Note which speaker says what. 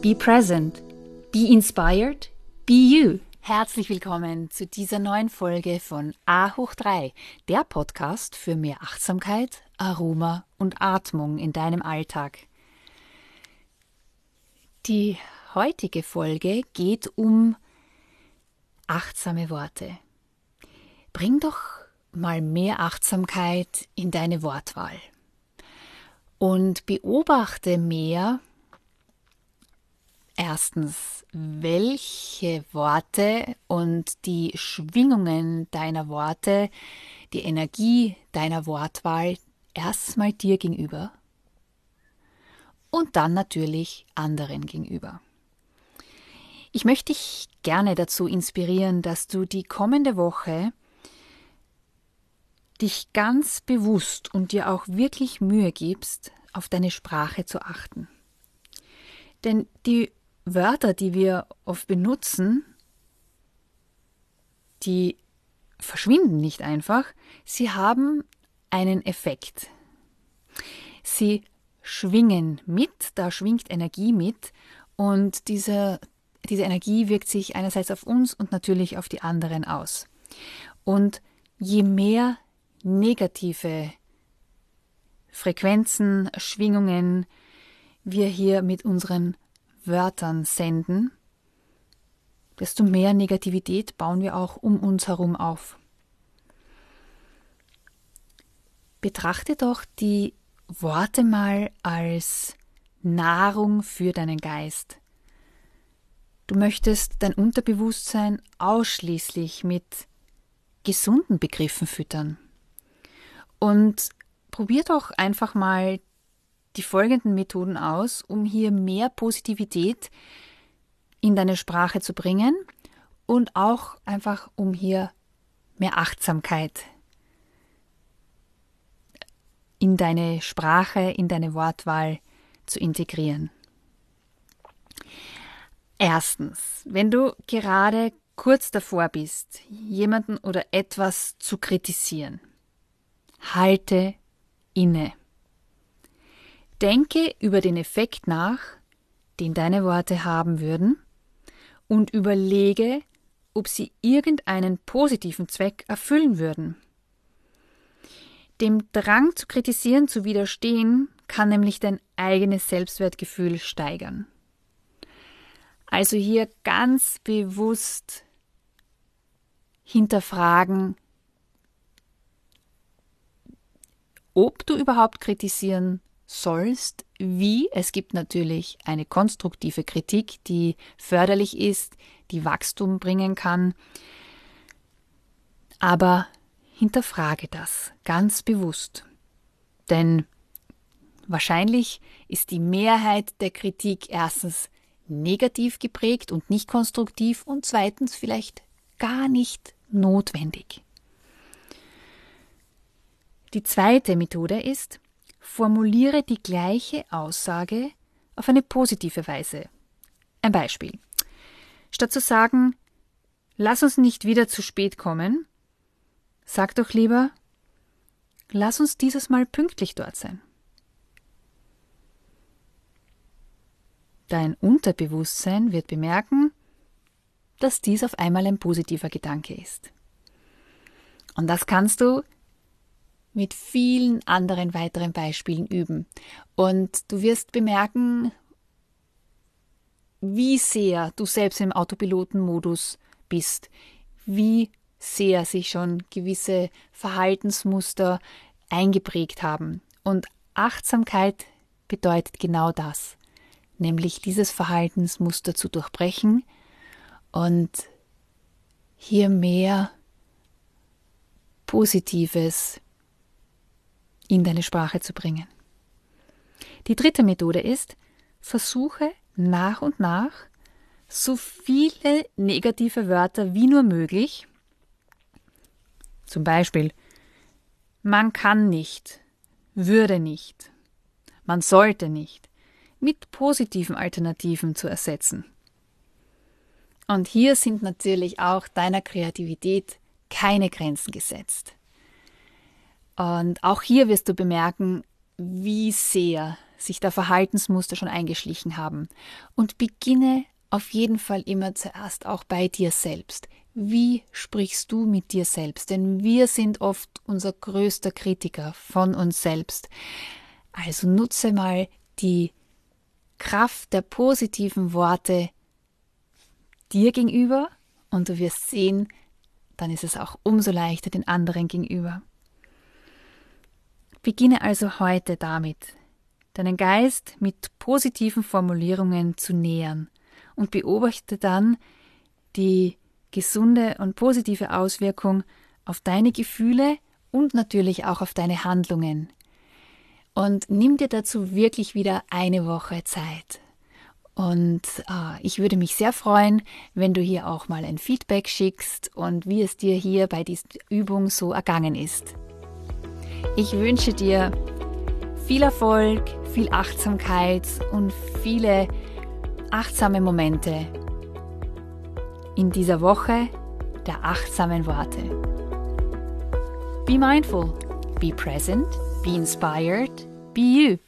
Speaker 1: be present, be inspired, be you. Herzlich willkommen zu dieser neuen Folge von A hoch 3, der Podcast für mehr Achtsamkeit, Aroma und Atmung in deinem Alltag. Die heutige Folge geht um achtsame Worte. Bring doch mal mehr Achtsamkeit in deine Wortwahl und beobachte mehr erstens, welche Worte und die Schwingungen deiner Worte, die Energie deiner Wortwahl erstmal dir gegenüber und dann natürlich anderen gegenüber. Ich möchte dich gerne dazu inspirieren, dass du die kommende Woche dich ganz bewusst und dir auch wirklich Mühe gibst, auf deine Sprache zu achten. Denn die Wörter, die wir oft benutzen, die verschwinden nicht einfach, sie haben einen Effekt. Sie schwingen mit, da schwingt Energie mit und diese, diese Energie wirkt sich einerseits auf uns und natürlich auf die anderen aus. Und je mehr negative Frequenzen, Schwingungen wir hier mit unseren Wörtern senden, desto mehr Negativität bauen wir auch um uns herum auf. Betrachte doch die Worte mal als Nahrung für deinen Geist. Du möchtest dein Unterbewusstsein ausschließlich mit gesunden Begriffen füttern. Und probier doch einfach mal die folgenden Methoden aus, um hier mehr Positivität in deine Sprache zu bringen und auch einfach um hier mehr Achtsamkeit in deine Sprache, in deine Wortwahl zu integrieren. Erstens, wenn du gerade kurz davor bist, jemanden oder etwas zu kritisieren, halte inne. Denke über den Effekt nach, den deine Worte haben würden, und überlege, ob sie irgendeinen positiven Zweck erfüllen würden. Dem Drang zu kritisieren zu widerstehen, kann nämlich dein eigenes Selbstwertgefühl steigern. Also hier ganz bewusst hinterfragen, ob du überhaupt kritisieren sollst, wie. Es gibt natürlich eine konstruktive Kritik, die förderlich ist, die Wachstum bringen kann. Aber hinterfrage das ganz bewusst. Denn wahrscheinlich ist die Mehrheit der Kritik erstens negativ geprägt und nicht konstruktiv und zweitens vielleicht gar nicht notwendig. Die zweite Methode ist, formuliere die gleiche Aussage auf eine positive Weise. Ein Beispiel. Statt zu sagen, lass uns nicht wieder zu spät kommen, Sag doch lieber, lass uns dieses Mal pünktlich dort sein. Dein Unterbewusstsein wird bemerken, dass dies auf einmal ein positiver Gedanke ist. Und das kannst du mit vielen anderen weiteren Beispielen üben. Und du wirst bemerken, wie sehr du selbst im Autopilotenmodus bist, wie sehr sich schon gewisse Verhaltensmuster eingeprägt haben. Und Achtsamkeit bedeutet genau das, nämlich dieses Verhaltensmuster zu durchbrechen und hier mehr Positives in deine Sprache zu bringen. Die dritte Methode ist, versuche nach und nach so viele negative Wörter wie nur möglich, zum Beispiel man kann nicht, würde nicht, man sollte nicht, mit positiven Alternativen zu ersetzen. Und hier sind natürlich auch deiner Kreativität keine Grenzen gesetzt. Und auch hier wirst du bemerken, wie sehr sich da Verhaltensmuster schon eingeschlichen haben. Und beginne auf jeden Fall immer zuerst auch bei dir selbst. Wie sprichst du mit dir selbst? Denn wir sind oft unser größter Kritiker von uns selbst. Also nutze mal die Kraft der positiven Worte dir gegenüber und du wirst sehen, dann ist es auch umso leichter den anderen gegenüber. Beginne also heute damit, deinen Geist mit positiven Formulierungen zu nähern und beobachte dann die gesunde und positive Auswirkung auf deine Gefühle und natürlich auch auf deine Handlungen. Und nimm dir dazu wirklich wieder eine Woche Zeit. Und äh, ich würde mich sehr freuen, wenn du hier auch mal ein Feedback schickst und wie es dir hier bei dieser Übung so ergangen ist. Ich wünsche dir viel Erfolg, viel Achtsamkeit und viele achtsame Momente in dieser Woche der achtsamen Worte. Be mindful, be present, be inspired, be you.